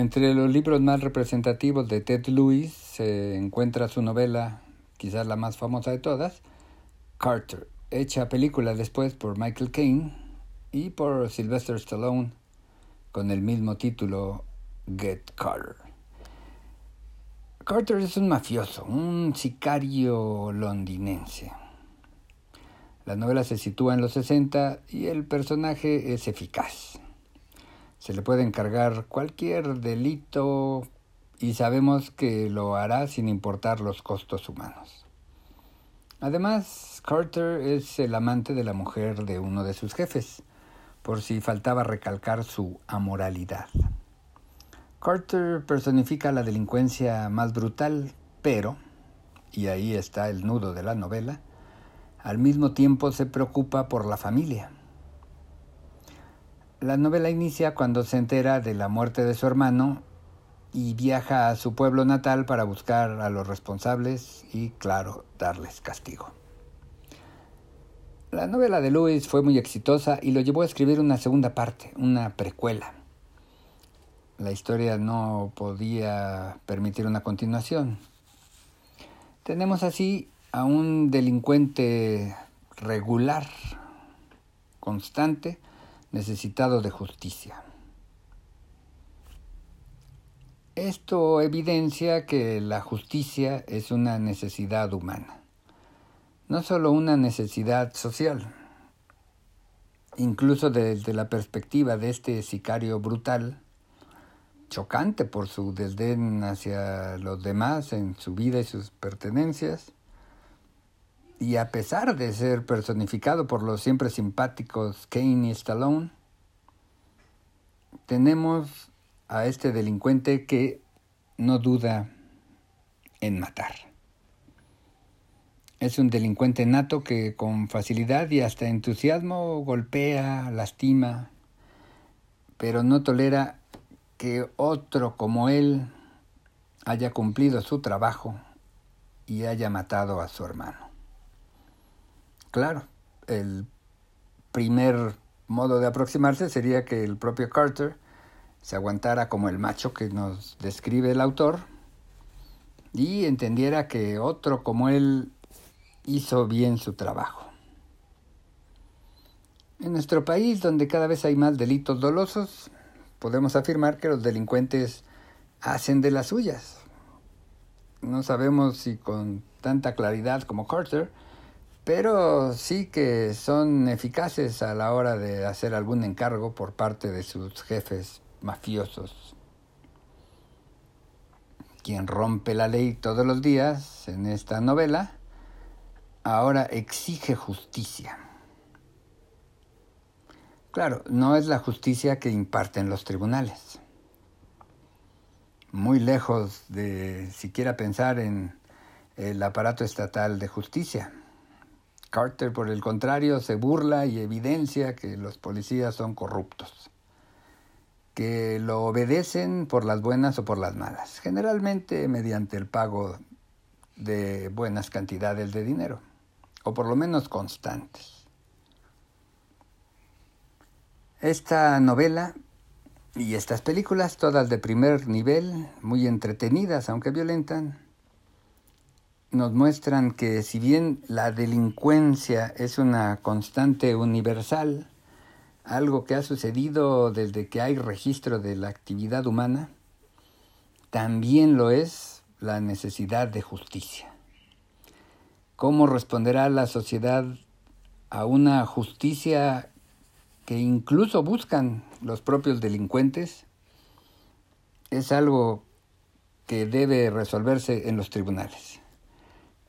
Entre los libros más representativos de Ted Lewis se encuentra su novela, quizás la más famosa de todas, Carter, hecha película después por Michael Caine y por Sylvester Stallone con el mismo título Get Carter. Carter es un mafioso, un sicario londinense. La novela se sitúa en los 60 y el personaje es eficaz. Se le puede encargar cualquier delito y sabemos que lo hará sin importar los costos humanos. Además, Carter es el amante de la mujer de uno de sus jefes, por si faltaba recalcar su amoralidad. Carter personifica la delincuencia más brutal, pero, y ahí está el nudo de la novela, al mismo tiempo se preocupa por la familia. La novela inicia cuando se entera de la muerte de su hermano y viaja a su pueblo natal para buscar a los responsables y, claro, darles castigo. La novela de Lewis fue muy exitosa y lo llevó a escribir una segunda parte, una precuela. La historia no podía permitir una continuación. Tenemos así a un delincuente regular, constante, necesitado de justicia. Esto evidencia que la justicia es una necesidad humana, no solo una necesidad social. Incluso desde la perspectiva de este sicario brutal, chocante por su desdén hacia los demás en su vida y sus pertenencias, y a pesar de ser personificado por los siempre simpáticos Kane y Stallone, tenemos a este delincuente que no duda en matar. Es un delincuente nato que con facilidad y hasta entusiasmo golpea, lastima, pero no tolera que otro como él haya cumplido su trabajo y haya matado a su hermano. Claro, el primer modo de aproximarse sería que el propio Carter se aguantara como el macho que nos describe el autor y entendiera que otro como él hizo bien su trabajo. En nuestro país, donde cada vez hay más delitos dolosos, podemos afirmar que los delincuentes hacen de las suyas. No sabemos si con tanta claridad como Carter, pero sí que son eficaces a la hora de hacer algún encargo por parte de sus jefes mafiosos. Quien rompe la ley todos los días en esta novela, ahora exige justicia. Claro, no es la justicia que imparten los tribunales. Muy lejos de siquiera pensar en el aparato estatal de justicia. Carter, por el contrario, se burla y evidencia que los policías son corruptos, que lo obedecen por las buenas o por las malas, generalmente mediante el pago de buenas cantidades de dinero, o por lo menos constantes. Esta novela y estas películas, todas de primer nivel, muy entretenidas, aunque violentan, nos muestran que si bien la delincuencia es una constante universal, algo que ha sucedido desde que hay registro de la actividad humana, también lo es la necesidad de justicia. ¿Cómo responderá la sociedad a una justicia que incluso buscan los propios delincuentes? Es algo que debe resolverse en los tribunales.